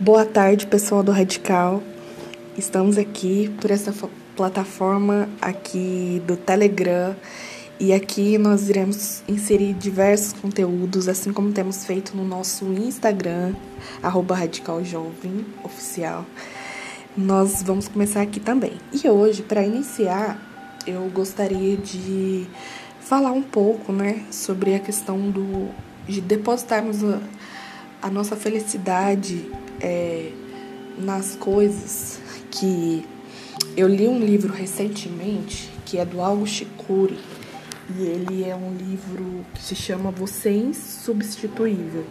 Boa tarde, pessoal do Radical. Estamos aqui por essa plataforma aqui do Telegram e aqui nós iremos inserir diversos conteúdos, assim como temos feito no nosso Instagram, arroba. Nós vamos começar aqui também. E hoje, para iniciar, eu gostaria de falar um pouco, né, sobre a questão do de depositarmos a, a nossa felicidade é, nas coisas que eu li um livro recentemente que é do Augusto Cury e ele é um livro que se chama Você é Insubstituível.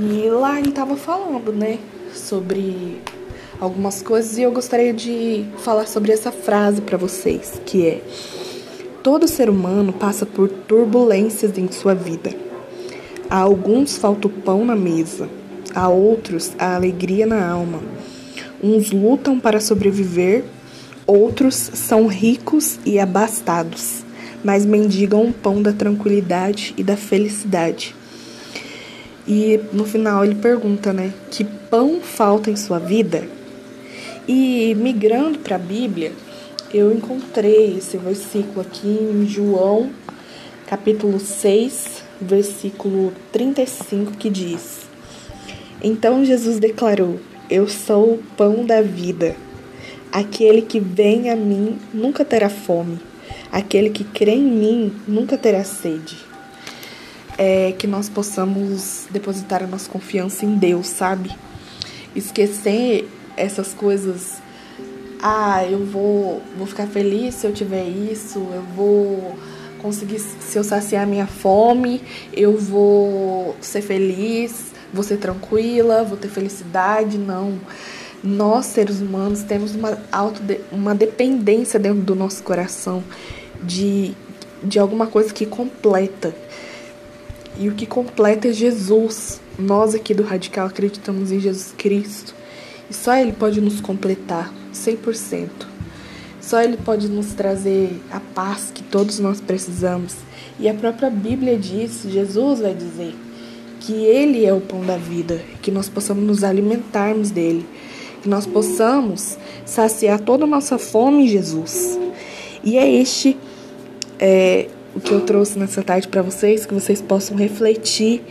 E lá ele estava falando, né, sobre algumas coisas e eu gostaria de falar sobre essa frase para vocês, que é: Todo ser humano passa por turbulências em sua vida. A alguns falta o pão na mesa, a outros a alegria na alma. Uns lutam para sobreviver, outros são ricos e abastados, mas mendigam o pão da tranquilidade e da felicidade. E no final ele pergunta, né, que pão falta em sua vida? E migrando para a Bíblia, eu encontrei esse versículo aqui em João, capítulo 6, versículo 35, que diz: Então Jesus declarou: Eu sou o pão da vida. Aquele que vem a mim nunca terá fome. Aquele que crê em mim nunca terá sede. É que nós possamos depositar a nossa confiança em Deus, sabe? Esquecer essas coisas. Ah, eu vou, vou ficar feliz se eu tiver isso, eu vou conseguir, se eu saciar minha fome, eu vou ser feliz, vou ser tranquila, vou ter felicidade. Não. Nós, seres humanos, temos uma, auto uma dependência dentro do nosso coração de, de alguma coisa que completa. E o que completa é Jesus. Nós aqui do Radical acreditamos em Jesus Cristo. E só Ele pode nos completar 100%. Só Ele pode nos trazer a paz que todos nós precisamos. E a própria Bíblia diz, Jesus vai dizer, que Ele é o pão da vida, que nós possamos nos alimentarmos dele, que nós possamos saciar toda a nossa fome em Jesus. E é este é, o que eu trouxe nessa tarde para vocês, que vocês possam refletir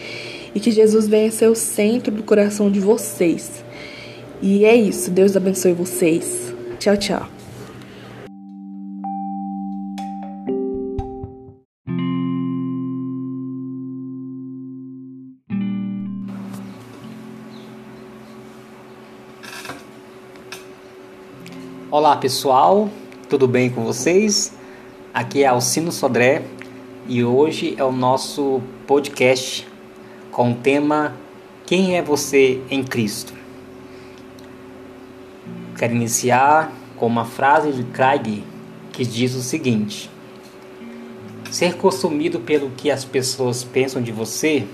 e que Jesus venha ser o centro do coração de vocês. E é isso. Deus abençoe vocês. Tchau, tchau. Olá pessoal, tudo bem com vocês? Aqui é Alcino Sodré e hoje é o nosso podcast com o tema Quem é você em Cristo? Quero iniciar com uma frase de Craig que diz o seguinte: Ser consumido pelo que as pessoas pensam de você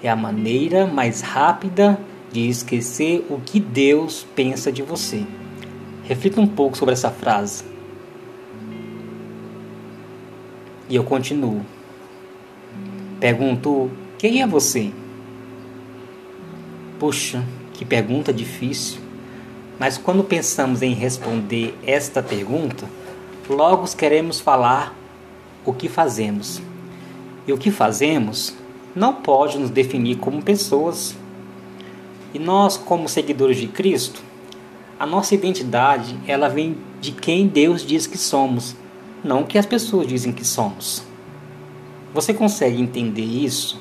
é a maneira mais rápida de esquecer o que Deus pensa de você. Reflita um pouco sobre essa frase. E eu continuo. Pergunto: quem é você? Puxa, que pergunta difícil. Mas quando pensamos em responder esta pergunta, logo queremos falar o que fazemos. E o que fazemos não pode nos definir como pessoas. E nós, como seguidores de Cristo, a nossa identidade, ela vem de quem Deus diz que somos, não que as pessoas dizem que somos. Você consegue entender isso?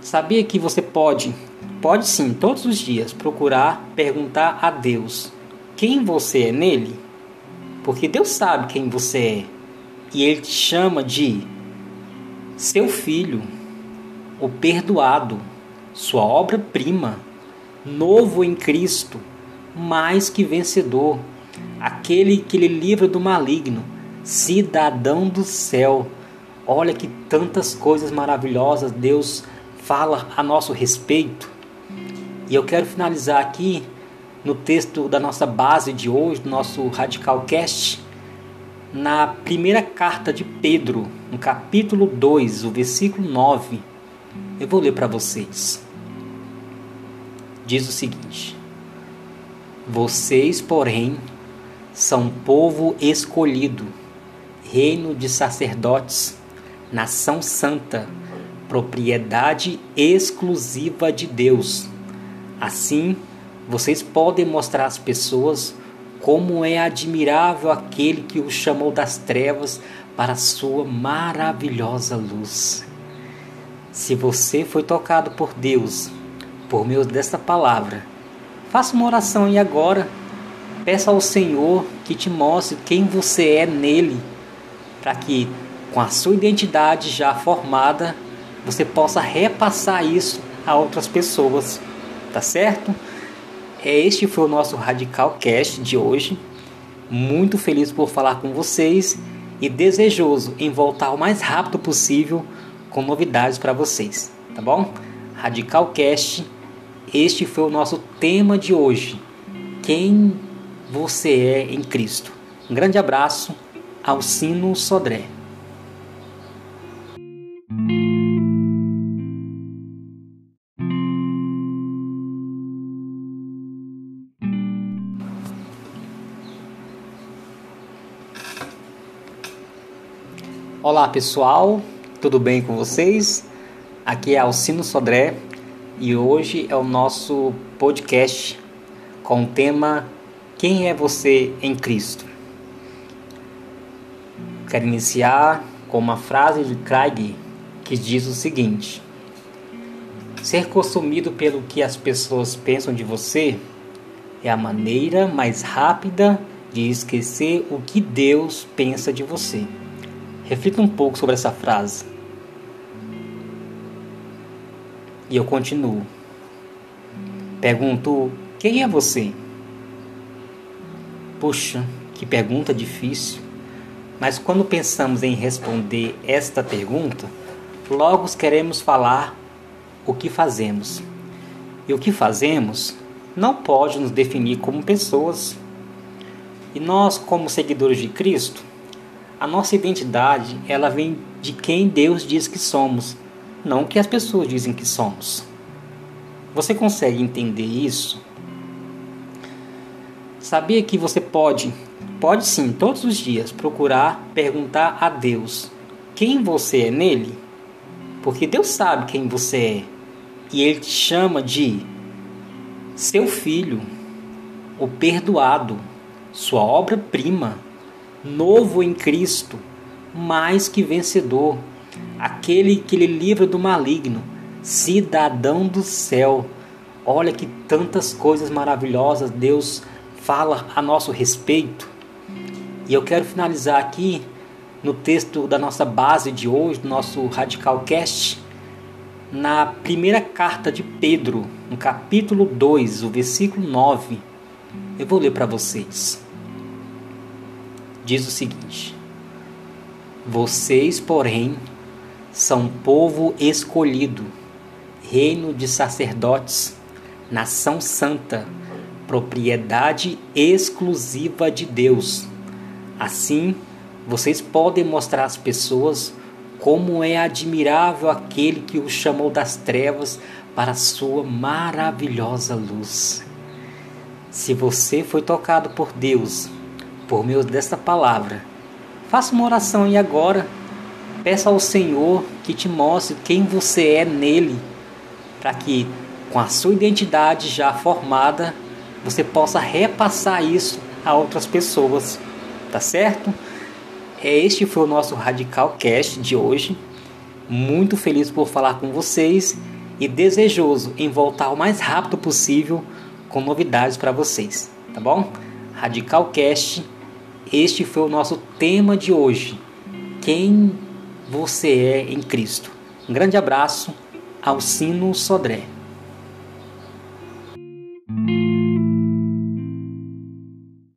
Sabia que você pode Pode sim, todos os dias, procurar perguntar a Deus quem você é nele, porque Deus sabe quem você é e Ele te chama de seu filho, o perdoado, sua obra-prima, novo em Cristo, mais que vencedor, aquele que lhe livra do maligno, cidadão do céu. Olha que tantas coisas maravilhosas Deus fala a nosso respeito. E eu quero finalizar aqui no texto da nossa base de hoje, do nosso Radical Cast, na primeira carta de Pedro, no capítulo 2, o versículo 9. Eu vou ler para vocês. Diz o seguinte: Vocês, porém, são povo escolhido, reino de sacerdotes, nação santa, propriedade exclusiva de Deus. Assim, vocês podem mostrar às pessoas como é admirável aquele que o chamou das trevas para sua maravilhosa luz. Se você foi tocado por Deus por meio desta palavra, faça uma oração e agora peça ao Senhor que te mostre quem você é nele, para que com a sua identidade já formada, você possa repassar isso a outras pessoas, tá certo? É, este foi o nosso Radical Cast de hoje. Muito feliz por falar com vocês e desejoso em voltar o mais rápido possível com novidades para vocês, tá bom? Radical Cast, este foi o nosso tema de hoje. Quem você é em Cristo. Um grande abraço, Alcino Sodré. Olá pessoal, tudo bem com vocês? Aqui é Alcino Sodré e hoje é o nosso podcast com o tema Quem é você em Cristo? Quero iniciar com uma frase de Craig que diz o seguinte: Ser consumido pelo que as pessoas pensam de você é a maneira mais rápida de esquecer o que Deus pensa de você. Reflita um pouco sobre essa frase. E eu continuo. Pergunto: quem é você? Puxa, que pergunta difícil. Mas quando pensamos em responder esta pergunta, logo queremos falar o que fazemos. E o que fazemos não pode nos definir como pessoas. E nós, como seguidores de Cristo, a nossa identidade, ela vem de quem Deus diz que somos, não o que as pessoas dizem que somos. Você consegue entender isso? Sabia que você pode, pode sim, todos os dias procurar perguntar a Deus quem você é nele? Porque Deus sabe quem você é e ele te chama de seu filho, o perdoado, sua obra-prima novo em Cristo, mais que vencedor, aquele que lhe livra do maligno, cidadão do céu. Olha que tantas coisas maravilhosas Deus fala a nosso respeito. E eu quero finalizar aqui no texto da nossa base de hoje, do nosso Radical Cast, na primeira carta de Pedro, no capítulo 2, o versículo 9. Eu vou ler para vocês diz o seguinte: Vocês, porém, são povo escolhido, reino de sacerdotes, nação santa, propriedade exclusiva de Deus. Assim, vocês podem mostrar às pessoas como é admirável aquele que o chamou das trevas para sua maravilhosa luz. Se você foi tocado por Deus por meio desta palavra. Faça uma oração e agora peça ao Senhor que te mostre quem você é nele, para que com a sua identidade já formada, você possa repassar isso a outras pessoas, tá certo? É, este foi o nosso Radical Cast de hoje. Muito feliz por falar com vocês e desejoso em voltar o mais rápido possível com novidades para vocês, tá bom? Radical Cast este foi o nosso tema de hoje. Quem você é em Cristo. Um grande abraço, Alcino Sodré.